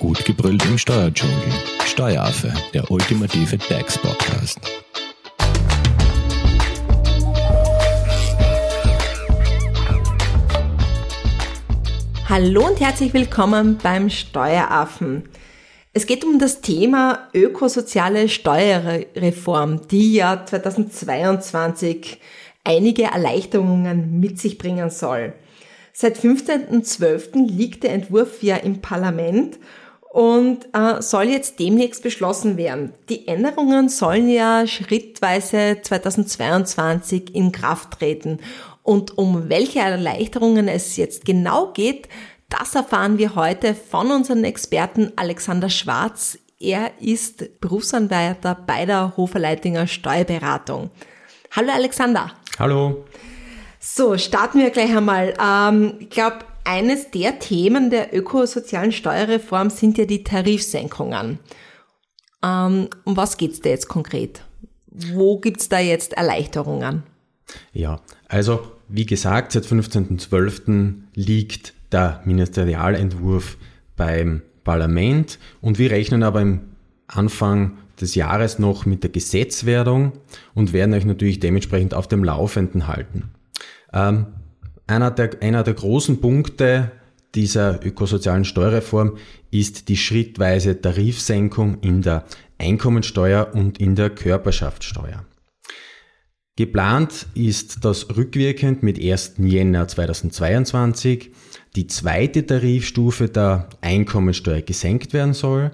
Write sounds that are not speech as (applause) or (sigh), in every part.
Gut gebrüllt im Steuerdschungel. Steueraffe, der ultimative DAX-Podcast. Hallo und herzlich willkommen beim Steueraffen. Es geht um das Thema ökosoziale Steuerreform, die ja 2022 einige Erleichterungen mit sich bringen soll. Seit 15.12. liegt der Entwurf ja im Parlament und äh, soll jetzt demnächst beschlossen werden. Die Änderungen sollen ja schrittweise 2022 in Kraft treten. Und um welche Erleichterungen es jetzt genau geht, das erfahren wir heute von unserem Experten Alexander Schwarz. Er ist Berufsanwärter bei der Hoferleitinger Steuerberatung. Hallo Alexander. Hallo. So, starten wir gleich einmal. Ähm, ich glaube, eines der Themen der ökosozialen Steuerreform sind ja die Tarifsenkungen. Ähm, um was geht's da jetzt konkret? Wo gibt's da jetzt Erleichterungen? Ja, also wie gesagt, seit 15.12. liegt der Ministerialentwurf beim Parlament und wir rechnen aber im Anfang des Jahres noch mit der Gesetzwerdung und werden euch natürlich dementsprechend auf dem Laufenden halten. Ähm, einer der, einer der großen Punkte dieser ökosozialen Steuerreform ist die schrittweise Tarifsenkung in der Einkommensteuer und in der Körperschaftssteuer. Geplant ist das rückwirkend mit 1. Jänner 2022 die zweite Tarifstufe der Einkommensteuer gesenkt werden soll.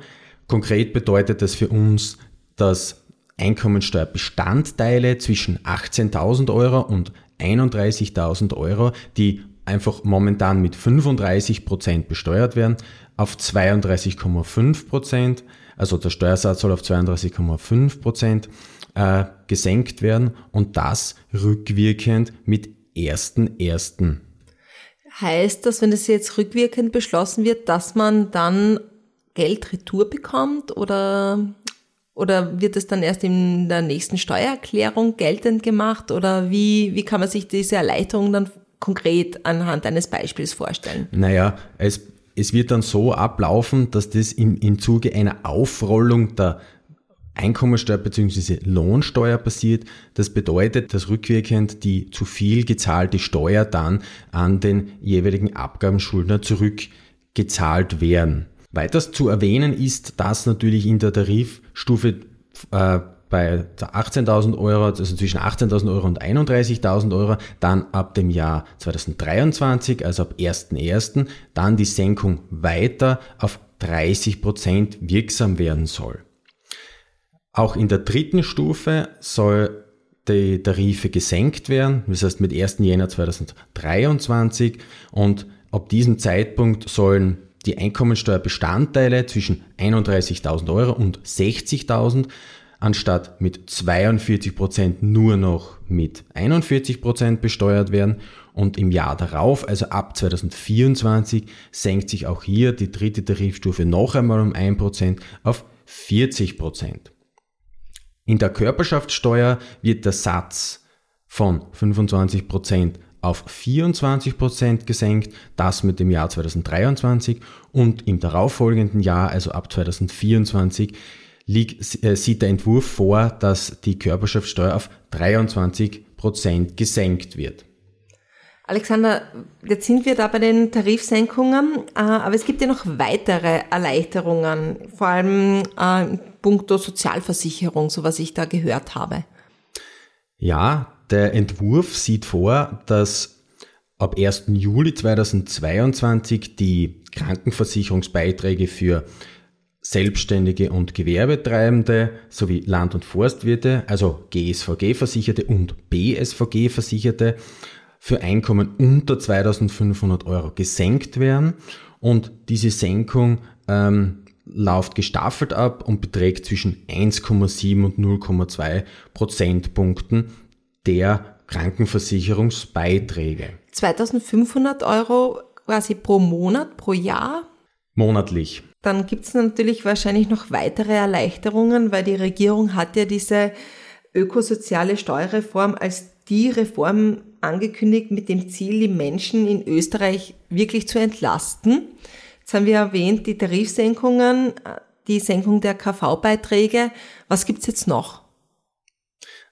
Konkret bedeutet das für uns, dass Einkommensteuerbestandteile zwischen 18.000 Euro und 31.000 Euro, die einfach momentan mit 35 Prozent besteuert werden, auf 32,5 Prozent, also der Steuersatz soll auf 32,5 Prozent äh, gesenkt werden und das rückwirkend mit 1.1. Heißt das, wenn das jetzt rückwirkend beschlossen wird, dass man dann Geld retour bekommt oder oder wird es dann erst in der nächsten Steuererklärung geltend gemacht? Oder wie, wie kann man sich diese Erleichterung dann konkret anhand eines Beispiels vorstellen? Naja, es, es wird dann so ablaufen, dass das im, im Zuge einer Aufrollung der Einkommensteuer bzw. Lohnsteuer passiert. Das bedeutet, dass rückwirkend die zu viel gezahlte Steuer dann an den jeweiligen Abgabenschuldner zurückgezahlt werden. Weiters zu erwähnen ist, dass natürlich in der Tarifstufe äh, bei 18.000 Euro, also zwischen 18.000 Euro und 31.000 Euro, dann ab dem Jahr 2023, also ab 1.1., dann die Senkung weiter auf 30 Prozent wirksam werden soll. Auch in der dritten Stufe soll die Tarife gesenkt werden, das heißt mit 1. Jänner 2023 und ab diesem Zeitpunkt sollen die Einkommensteuerbestandteile zwischen 31.000 Euro und 60.000 anstatt mit 42 Prozent nur noch mit 41 Prozent besteuert werden und im Jahr darauf, also ab 2024, senkt sich auch hier die dritte Tarifstufe noch einmal um 1 Prozent auf 40 Prozent. In der Körperschaftssteuer wird der Satz von 25 Prozent auf 24 Prozent gesenkt, das mit dem Jahr 2023 und im darauffolgenden Jahr, also ab 2024, liegt, äh, sieht der Entwurf vor, dass die Körperschaftssteuer auf 23 Prozent gesenkt wird. Alexander, jetzt sind wir da bei den Tarifsenkungen, äh, aber es gibt ja noch weitere Erleichterungen, vor allem äh, in puncto Sozialversicherung, so was ich da gehört habe. Ja, der Entwurf sieht vor, dass ab 1. Juli 2022 die Krankenversicherungsbeiträge für Selbstständige und Gewerbetreibende sowie Land- und Forstwirte, also GSVG-Versicherte und BSVG-Versicherte, für Einkommen unter 2500 Euro gesenkt werden. Und diese Senkung ähm, läuft gestaffelt ab und beträgt zwischen 1,7 und 0,2 Prozentpunkten der Krankenversicherungsbeiträge. 2500 Euro quasi pro Monat, pro Jahr? Monatlich. Dann gibt es natürlich wahrscheinlich noch weitere Erleichterungen, weil die Regierung hat ja diese ökosoziale Steuerreform als die Reform angekündigt mit dem Ziel, die Menschen in Österreich wirklich zu entlasten. Jetzt haben wir erwähnt, die Tarifsenkungen, die Senkung der KV-Beiträge. Was gibt's jetzt noch?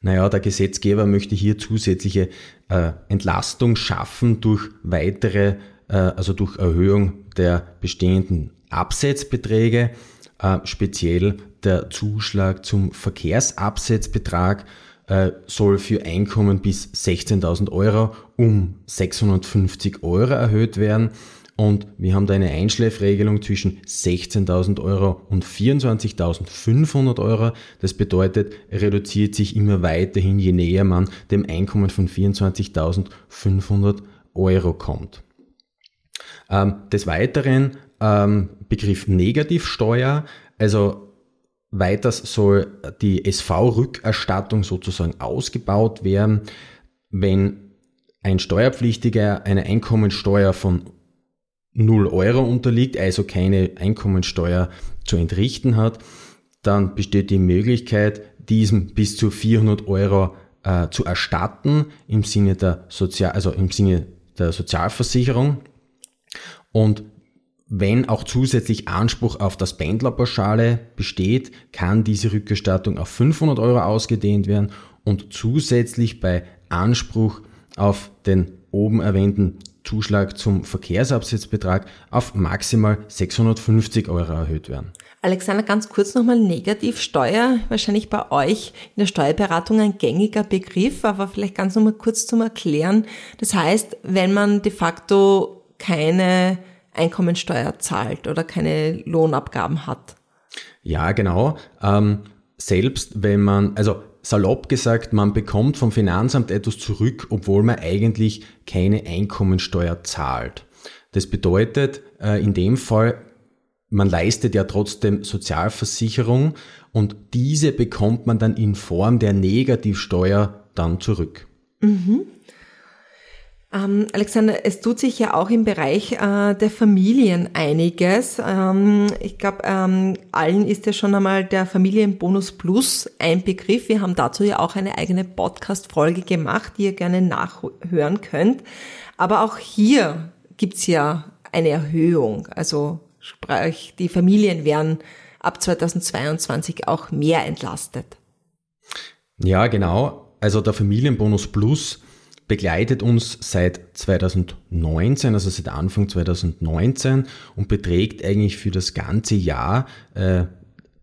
Naja, der Gesetzgeber möchte hier zusätzliche äh, Entlastung schaffen durch weitere, äh, also durch Erhöhung der bestehenden Absetzbeträge, äh, speziell der Zuschlag zum Verkehrsabsetzbetrag äh, soll für Einkommen bis 16.000 Euro um 650 Euro erhöht werden. Und wir haben da eine Einschläfregelung zwischen 16.000 Euro und 24.500 Euro. Das bedeutet, reduziert sich immer weiterhin, je näher man dem Einkommen von 24.500 Euro kommt. Ähm, des Weiteren ähm, Begriff Negativsteuer, also weiters soll die SV-Rückerstattung sozusagen ausgebaut werden, wenn ein Steuerpflichtiger eine Einkommensteuer von 0 Euro unterliegt, also keine Einkommensteuer zu entrichten hat, dann besteht die Möglichkeit, diesem bis zu 400 Euro äh, zu erstatten im Sinne der Sozial, also im Sinne der Sozialversicherung. Und wenn auch zusätzlich Anspruch auf das Pendlerpauschale besteht, kann diese Rückerstattung auf 500 Euro ausgedehnt werden und zusätzlich bei Anspruch auf den oben erwähnten Zuschlag zum Verkehrsabsetzbetrag auf maximal 650 Euro erhöht werden. Alexander, ganz kurz nochmal Negativsteuer, wahrscheinlich bei euch in der Steuerberatung ein gängiger Begriff, aber vielleicht ganz nochmal kurz zum Erklären. Das heißt, wenn man de facto keine Einkommensteuer zahlt oder keine Lohnabgaben hat. Ja, genau. Ähm, selbst wenn man, also salopp gesagt, man bekommt vom Finanzamt etwas zurück, obwohl man eigentlich keine Einkommensteuer zahlt. Das bedeutet, äh, in dem Fall, man leistet ja trotzdem Sozialversicherung und diese bekommt man dann in Form der Negativsteuer dann zurück. Mhm. Ähm, Alexander, es tut sich ja auch im Bereich äh, der Familien einiges. Ähm, ich glaube, ähm, allen ist ja schon einmal der Familienbonus Plus ein Begriff. Wir haben dazu ja auch eine eigene Podcast-Folge gemacht, die ihr gerne nachhören könnt. Aber auch hier gibt's ja eine Erhöhung. Also sprich, die Familien werden ab 2022 auch mehr entlastet. Ja, genau. Also der Familienbonus Plus begleitet uns seit 2019, also seit Anfang 2019 und beträgt eigentlich für das ganze Jahr äh,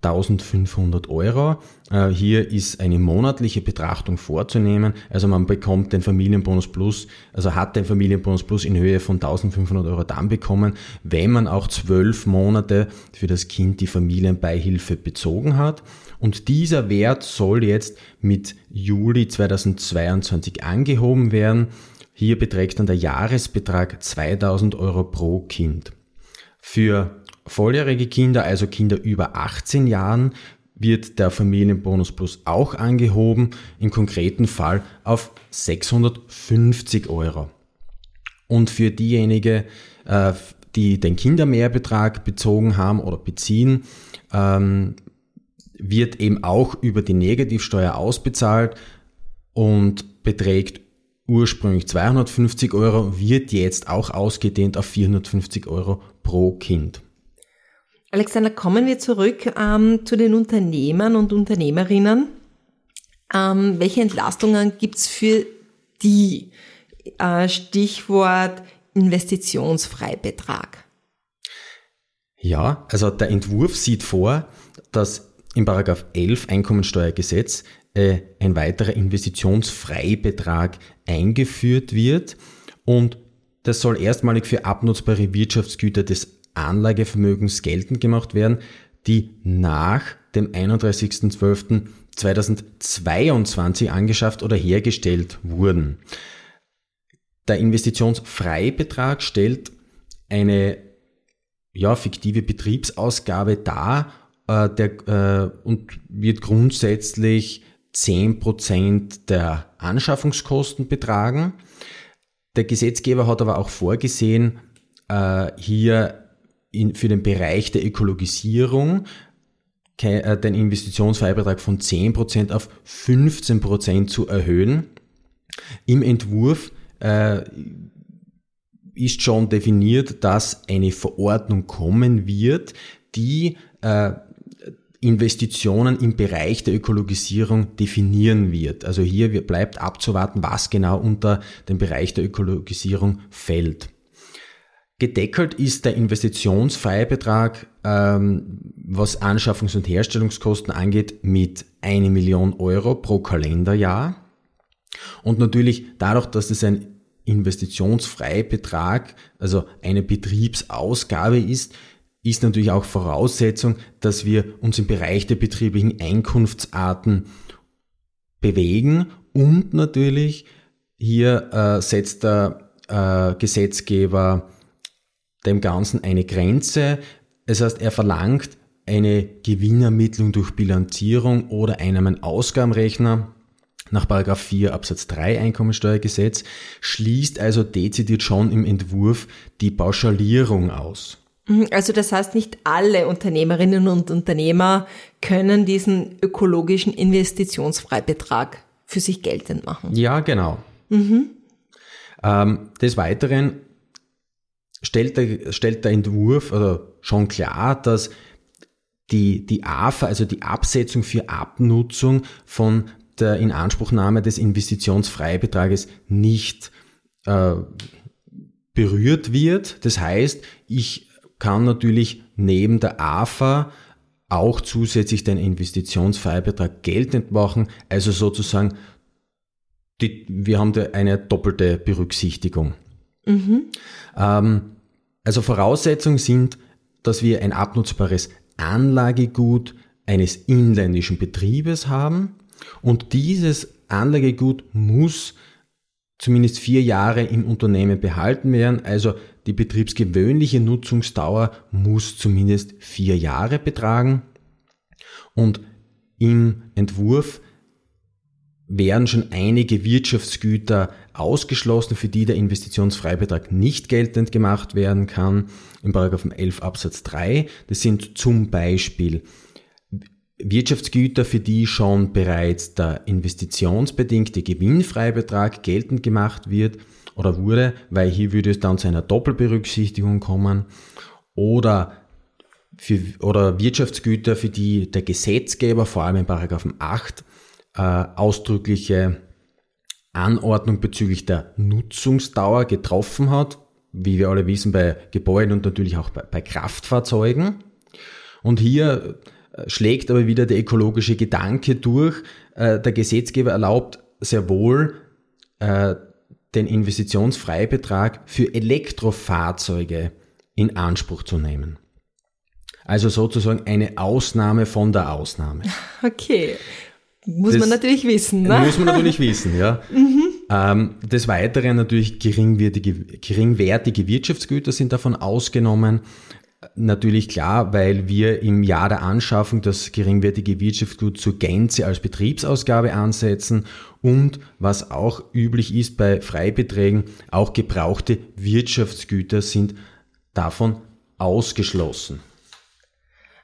1500 Euro. Äh, hier ist eine monatliche Betrachtung vorzunehmen. Also man bekommt den Familienbonus Plus, also hat den Familienbonus Plus in Höhe von 1500 Euro dann bekommen, wenn man auch zwölf Monate für das Kind die Familienbeihilfe bezogen hat. Und dieser Wert soll jetzt mit Juli 2022 angehoben werden. Hier beträgt dann der Jahresbetrag 2000 Euro pro Kind. Für volljährige Kinder, also Kinder über 18 Jahren, wird der Familienbonus Plus auch angehoben, im konkreten Fall auf 650 Euro. Und für diejenigen, äh, die den Kindermehrbetrag bezogen haben oder beziehen, ähm, wird eben auch über die Negativsteuer ausbezahlt und beträgt ursprünglich 250 Euro, wird jetzt auch ausgedehnt auf 450 Euro pro Kind. Alexander, kommen wir zurück ähm, zu den Unternehmern und Unternehmerinnen. Ähm, welche Entlastungen gibt's für die? Äh, Stichwort Investitionsfreibetrag. Ja, also der Entwurf sieht vor, dass im Paragraph 11 Einkommensteuergesetz äh, ein weiterer Investitionsfreibetrag eingeführt wird und das soll erstmalig für abnutzbare Wirtschaftsgüter des Anlagevermögens geltend gemacht werden, die nach dem 31.12.2022 angeschafft oder hergestellt wurden. Der Investitionsfreibetrag stellt eine ja, fiktive Betriebsausgabe dar äh, der, äh, und wird grundsätzlich 10% der Anschaffungskosten betragen. Der Gesetzgeber hat aber auch vorgesehen, äh, hier in, für den Bereich der Ökologisierung äh, den Investitionsfreibetrag von 10% auf 15% zu erhöhen. Im Entwurf äh, ist schon definiert, dass eine Verordnung kommen wird, die äh, Investitionen im Bereich der Ökologisierung definieren wird. Also hier bleibt abzuwarten, was genau unter den Bereich der Ökologisierung fällt. Gedeckelt ist der Investitionsfreibetrag, ähm, was Anschaffungs- und Herstellungskosten angeht, mit eine Million Euro pro Kalenderjahr. Und natürlich dadurch, dass es ein Investitionsfreibetrag, also eine Betriebsausgabe ist, ist natürlich auch Voraussetzung, dass wir uns im Bereich der betrieblichen Einkunftsarten bewegen und natürlich hier äh, setzt der äh, Gesetzgeber dem Ganzen eine Grenze. Das heißt, er verlangt eine Gewinnermittlung durch Bilanzierung oder einen Ausgabenrechner nach 4 Absatz 3 Einkommensteuergesetz, schließt also dezidiert schon im Entwurf die Pauschalierung aus. Mhm, also das heißt, nicht alle Unternehmerinnen und Unternehmer können diesen ökologischen Investitionsfreibetrag für sich geltend machen. Ja, genau. Mhm. Ähm, des Weiteren stellt der, stellt der Entwurf oder schon klar, dass die, die AFA, also die Absetzung für Abnutzung von der Inanspruchnahme des Investitionsfreibetrages nicht äh, berührt wird. Das heißt, ich kann natürlich neben der AFA auch zusätzlich den Investitionsfreibetrag geltend machen, also sozusagen die, wir haben da eine doppelte Berücksichtigung. Mhm. Ähm, also Voraussetzungen sind, dass wir ein abnutzbares Anlagegut eines inländischen Betriebes haben und dieses Anlagegut muss zumindest vier Jahre im Unternehmen behalten werden. Also die betriebsgewöhnliche Nutzungsdauer muss zumindest vier Jahre betragen. Und im Entwurf werden schon einige Wirtschaftsgüter ausgeschlossen, für die der Investitionsfreibetrag nicht geltend gemacht werden kann. Paragraphen 11 Absatz 3. Das sind zum Beispiel Wirtschaftsgüter, für die schon bereits der investitionsbedingte Gewinnfreibetrag geltend gemacht wird oder wurde, weil hier würde es dann zu einer Doppelberücksichtigung kommen oder für, oder Wirtschaftsgüter, für die der Gesetzgeber vor allem in Paragraphen 8 äh, ausdrückliche Anordnung bezüglich der Nutzungsdauer getroffen hat, wie wir alle wissen, bei Gebäuden und natürlich auch bei, bei Kraftfahrzeugen. Und hier äh, schlägt aber wieder der ökologische Gedanke durch. Äh, der Gesetzgeber erlaubt sehr wohl äh, den Investitionsfreibetrag für Elektrofahrzeuge in Anspruch zu nehmen. Also sozusagen eine Ausnahme von der Ausnahme. (laughs) Okay. Muss das man natürlich wissen, ne? Muss man natürlich wissen, ja. (laughs) Mhm. Ähm, des Weiteren natürlich geringwertige, geringwertige Wirtschaftsgüter sind davon ausgenommen. Natürlich klar, weil wir im Jahr der Anschaffung das geringwertige Wirtschaftsgut zur Gänze als Betriebsausgabe ansetzen und was auch üblich ist bei Freibeträgen, auch gebrauchte Wirtschaftsgüter sind davon ausgeschlossen.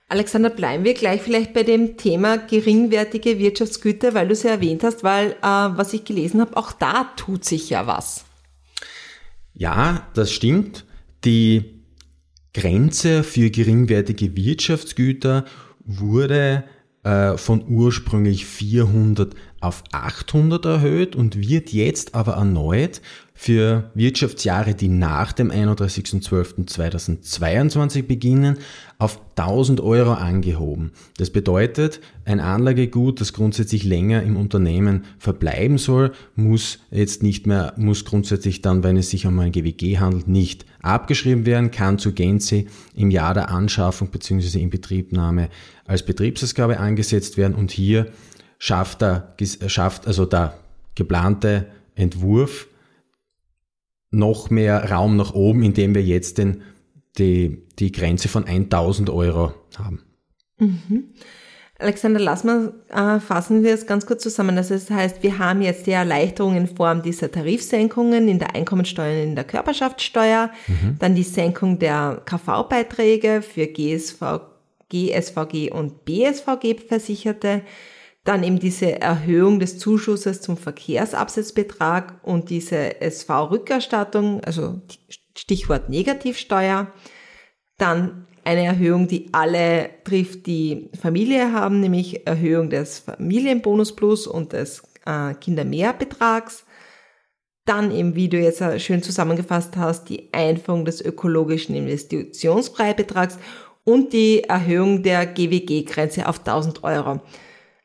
Alexander, bleiben wir gleich vielleicht bei dem Thema geringwertige Wirtschaftsgüter, weil du es ja erwähnt hast, weil äh, was ich gelesen habe, auch da tut sich ja was. Ja, das stimmt. Die Grenze für geringwertige Wirtschaftsgüter wurde äh, von ursprünglich 400 auf 800 erhöht und wird jetzt aber erneut für Wirtschaftsjahre, die nach dem 31.12.2022 beginnen, auf 1000 Euro angehoben. Das bedeutet, ein Anlagegut, das grundsätzlich länger im Unternehmen verbleiben soll, muss jetzt nicht mehr, muss grundsätzlich dann, wenn es sich um ein GWG handelt, nicht abgeschrieben werden, kann zu Gänze im Jahr der Anschaffung bzw. Inbetriebnahme als Betriebsausgabe angesetzt werden und hier schafft, der, schafft also der geplante Entwurf noch mehr Raum nach oben, indem wir jetzt den, die, die Grenze von 1000 Euro haben. Mhm. Alexander, lass mal äh, fassen wir es ganz kurz zusammen. Das heißt, wir haben jetzt die Erleichterung in Form dieser Tarifsenkungen in der Einkommensteuer und in der Körperschaftssteuer, mhm. dann die Senkung der KV-Beiträge für GSV, GSVG und BSVG-Versicherte, dann eben diese Erhöhung des Zuschusses zum Verkehrsabsatzbetrag und diese SV-Rückerstattung, also Stichwort Negativsteuer. Dann eine Erhöhung, die alle trifft, die Familie haben, nämlich Erhöhung des Familienbonus Plus und des äh, Kindermehrbetrags. Dann eben, wie du jetzt schön zusammengefasst hast, die Einführung des ökologischen Investitionsfreibetrags und die Erhöhung der GWG-Grenze auf 1000 Euro.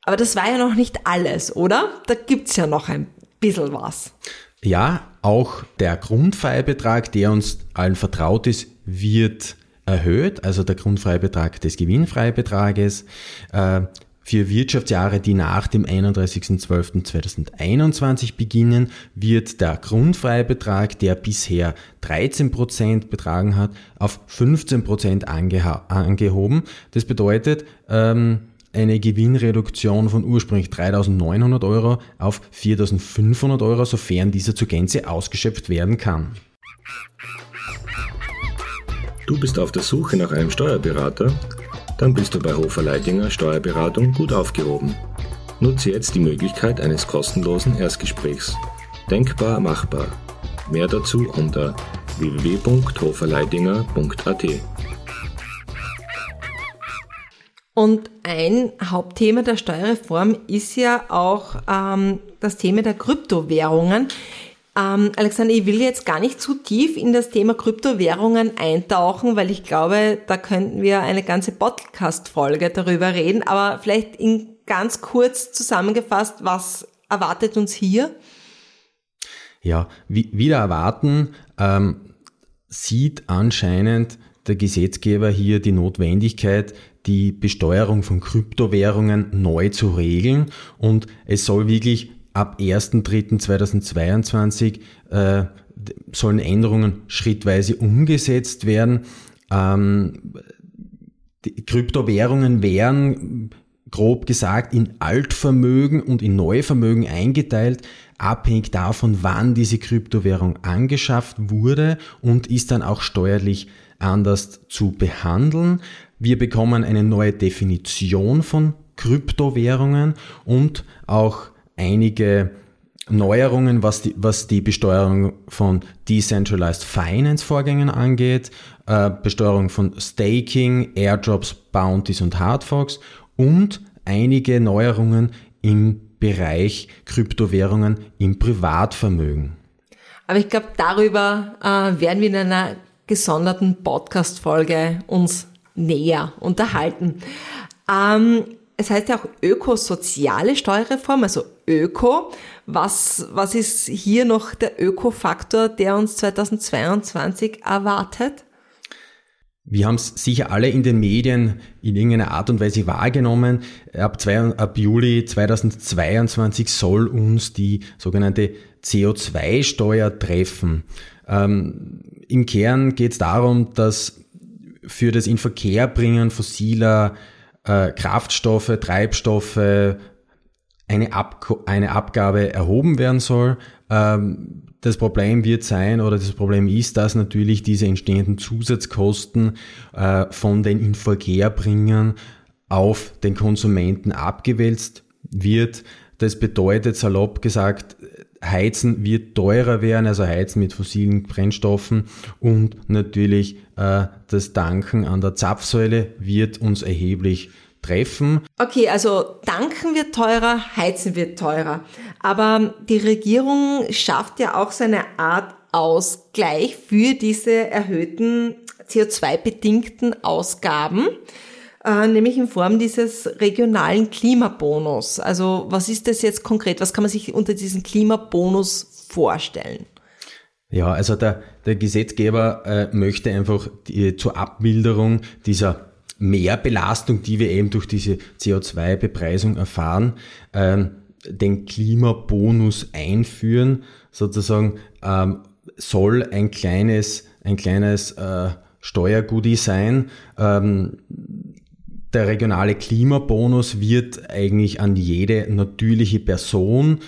Aber das war ja noch nicht alles, oder? Da gibt's ja noch ein bisschen was. Ja, auch der Grundfreibetrag, der uns allen vertraut ist, wird erhöht, also der Grundfreibetrag des Gewinnfreibetrages. Äh, für Wirtschaftsjahre, die nach dem 31.12.2021 beginnen, wird der Grundfreibetrag, der bisher 13% betragen hat, auf 15% angehoben. Das bedeutet, ähm, eine Gewinnreduktion von ursprünglich 3.900 Euro auf 4.500 Euro, sofern dieser zur Gänze ausgeschöpft werden kann. Du bist auf der Suche nach einem Steuerberater? Dann bist du bei Hofer Leidinger Steuerberatung gut aufgehoben. Nutze jetzt die Möglichkeit eines kostenlosen Erstgesprächs. Denkbar machbar. Mehr dazu unter www.hoferleidinger.at. Und ein Hauptthema der Steuerreform ist ja auch ähm, das Thema der Kryptowährungen. Ähm, Alexander, ich will jetzt gar nicht zu tief in das Thema Kryptowährungen eintauchen, weil ich glaube, da könnten wir eine ganze Podcast-Folge darüber reden. Aber vielleicht in ganz kurz zusammengefasst, was erwartet uns hier? Ja, wie, wieder erwarten, ähm, sieht anscheinend der Gesetzgeber hier die Notwendigkeit, die Besteuerung von Kryptowährungen neu zu regeln und es soll wirklich ab 1.3.2022 äh, sollen Änderungen schrittweise umgesetzt werden. Ähm, die Kryptowährungen wären grob gesagt in Altvermögen und in Neuvermögen eingeteilt, abhängig davon, wann diese Kryptowährung angeschafft wurde und ist dann auch steuerlich anders zu behandeln. Wir bekommen eine neue Definition von Kryptowährungen und auch einige Neuerungen, was die, was die Besteuerung von Decentralized Finance Vorgängen angeht, äh, Besteuerung von Staking, Airdrops, Bounties und Hardforks und einige Neuerungen im Bereich Kryptowährungen im Privatvermögen. Aber ich glaube, darüber äh, werden wir in einer gesonderten Podcast-Folge uns näher unterhalten. Ähm, es heißt ja auch ökosoziale Steuerreform, also Öko. Was, was ist hier noch der Ökofaktor, der uns 2022 erwartet? Wir haben es sicher alle in den Medien in irgendeiner Art und Weise wahrgenommen. Ab, zwei, ab Juli 2022 soll uns die sogenannte CO2-Steuer treffen. Ähm, Im Kern geht es darum, dass für das Inverkehrbringen fossiler äh, Kraftstoffe, Treibstoffe, eine, Ab eine Abgabe erhoben werden soll. Ähm, das Problem wird sein oder das Problem ist, dass natürlich diese entstehenden Zusatzkosten äh, von den Inverkehrbringern auf den Konsumenten abgewälzt wird. Das bedeutet salopp gesagt, Heizen wird teurer werden, also Heizen mit fossilen Brennstoffen und natürlich äh, das Danken an der Zapfsäule wird uns erheblich treffen. Okay, also tanken wird teurer, heizen wird teurer. Aber die Regierung schafft ja auch so eine Art Ausgleich für diese erhöhten CO2-bedingten Ausgaben, äh, nämlich in Form dieses regionalen Klimabonus. Also was ist das jetzt konkret? Was kann man sich unter diesem Klimabonus vorstellen? Ja, also der, der Gesetzgeber äh, möchte einfach die, zur Abmilderung dieser Mehrbelastung, die wir eben durch diese CO2-Bepreisung erfahren, ähm, den Klimabonus einführen. Sozusagen ähm, soll ein kleines, ein kleines äh, Steuergoodie sein. Ähm, der regionale Klimabonus wird eigentlich an jede natürliche Person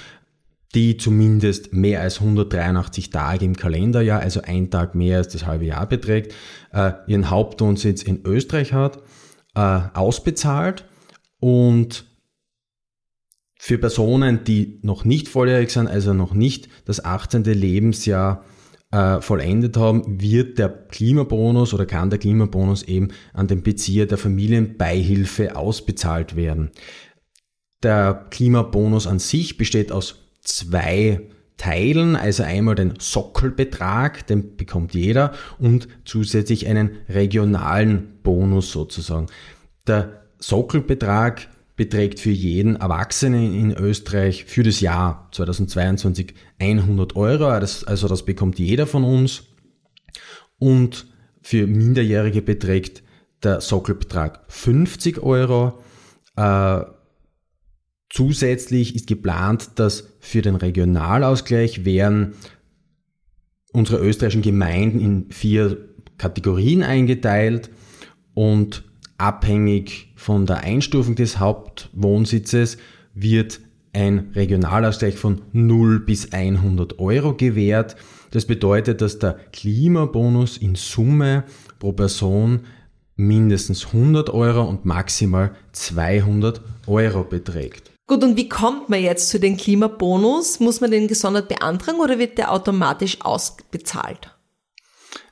die zumindest mehr als 183 Tage im Kalenderjahr, also ein Tag mehr als das halbe Jahr beträgt, äh, ihren Hauptwohnsitz in Österreich hat, äh, ausbezahlt und für Personen, die noch nicht volljährig sind, also noch nicht das 18. Lebensjahr äh, vollendet haben, wird der Klimabonus oder kann der Klimabonus eben an den Bezieher der Familienbeihilfe ausbezahlt werden. Der Klimabonus an sich besteht aus zwei Teilen, also einmal den Sockelbetrag, den bekommt jeder, und zusätzlich einen regionalen Bonus sozusagen. Der Sockelbetrag beträgt für jeden Erwachsenen in Österreich für das Jahr 2022 100 Euro, also das bekommt jeder von uns. Und für Minderjährige beträgt der Sockelbetrag 50 Euro. Äh, zusätzlich ist geplant, dass für den Regionalausgleich werden unsere österreichischen Gemeinden in vier Kategorien eingeteilt und abhängig von der Einstufung des Hauptwohnsitzes wird ein Regionalausgleich von 0 bis 100 Euro gewährt. Das bedeutet, dass der Klimabonus in Summe pro Person mindestens 100 Euro und maximal 200 Euro beträgt. Gut, und wie kommt man jetzt zu den Klimabonus? Muss man den gesondert beantragen oder wird der automatisch ausbezahlt?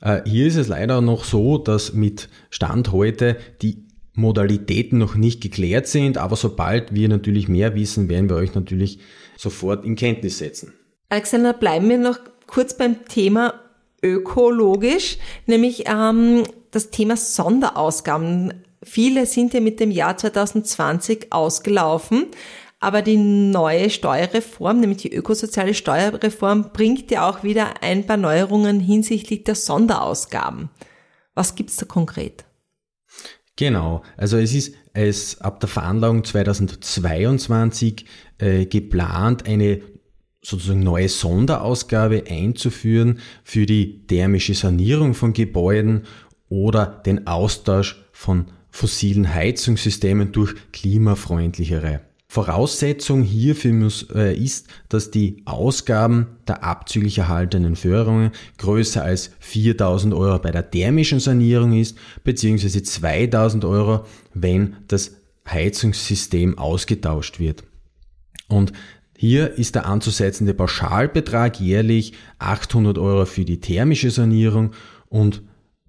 Äh, hier ist es leider noch so, dass mit Stand heute die Modalitäten noch nicht geklärt sind, aber sobald wir natürlich mehr wissen, werden wir euch natürlich sofort in Kenntnis setzen. Alexander, bleiben wir noch kurz beim Thema ökologisch, nämlich ähm, das Thema Sonderausgaben. Viele sind ja mit dem Jahr 2020 ausgelaufen. Aber die neue Steuerreform, nämlich die ökosoziale Steuerreform, bringt ja auch wieder ein paar Neuerungen hinsichtlich der Sonderausgaben. Was gibt's da konkret? Genau, also es ist es ab der Veranlagung 2022 äh, geplant, eine sozusagen neue Sonderausgabe einzuführen für die thermische Sanierung von Gebäuden oder den Austausch von fossilen Heizungssystemen durch klimafreundlichere. Voraussetzung hierfür muss, äh, ist, dass die Ausgaben der abzüglich erhaltenen Förderungen größer als 4000 Euro bei der thermischen Sanierung ist, beziehungsweise 2000 Euro, wenn das Heizungssystem ausgetauscht wird. Und hier ist der anzusetzende Pauschalbetrag jährlich 800 Euro für die thermische Sanierung und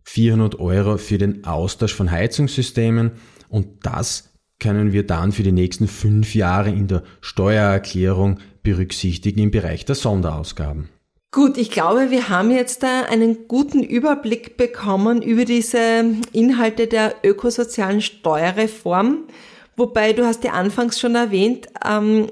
400 Euro für den Austausch von Heizungssystemen und das können wir dann für die nächsten fünf Jahre in der Steuererklärung berücksichtigen im Bereich der Sonderausgaben. Gut, ich glaube, wir haben jetzt da einen guten Überblick bekommen über diese Inhalte der ökosozialen Steuerreform. Wobei du hast ja anfangs schon erwähnt, ähm,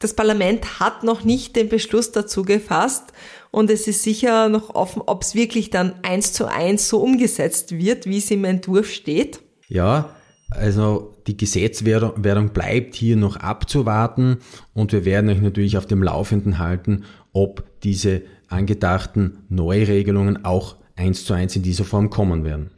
das Parlament hat noch nicht den Beschluss dazu gefasst und es ist sicher noch offen, ob es wirklich dann eins zu eins so umgesetzt wird, wie es im Entwurf steht. Ja, also die Gesetzwerdung bleibt hier noch abzuwarten und wir werden euch natürlich auf dem Laufenden halten, ob diese angedachten Neuregelungen auch eins zu eins in dieser Form kommen werden.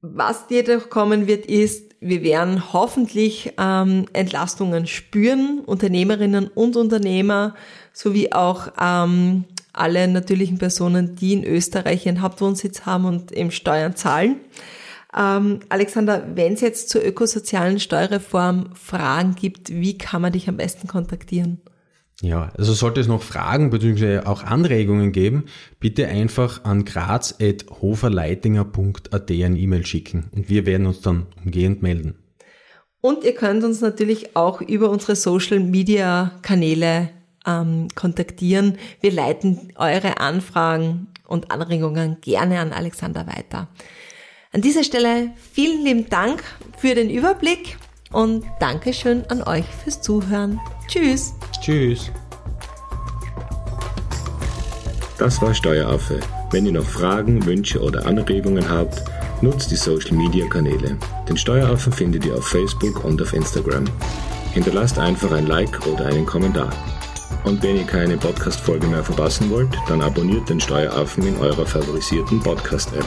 Was jedoch kommen wird, ist, wir werden hoffentlich ähm, Entlastungen spüren, Unternehmerinnen und Unternehmer, sowie auch ähm, alle natürlichen Personen, die in Österreich ihren Hauptwohnsitz haben und eben Steuern zahlen. Ähm, Alexander, wenn es jetzt zur ökosozialen Steuerreform Fragen gibt, wie kann man dich am besten kontaktieren? Ja, also sollte es noch Fragen bzw. auch Anregungen geben, bitte einfach an graz.hoferleitinger.at ein E-Mail schicken und wir werden uns dann umgehend melden. Und ihr könnt uns natürlich auch über unsere Social Media Kanäle ähm, kontaktieren. Wir leiten eure Anfragen und Anregungen gerne an Alexander weiter. An dieser Stelle vielen lieben Dank für den Überblick und Dankeschön an euch fürs Zuhören. Tschüss. Tschüss. Das war Steueraffe. Wenn ihr noch Fragen, Wünsche oder Anregungen habt, nutzt die Social Media Kanäle. Den Steueraffen findet ihr auf Facebook und auf Instagram. Hinterlasst einfach ein Like oder einen Kommentar. Und wenn ihr keine Podcast-Folge mehr verpassen wollt, dann abonniert den Steueraffen in eurer favorisierten Podcast-App.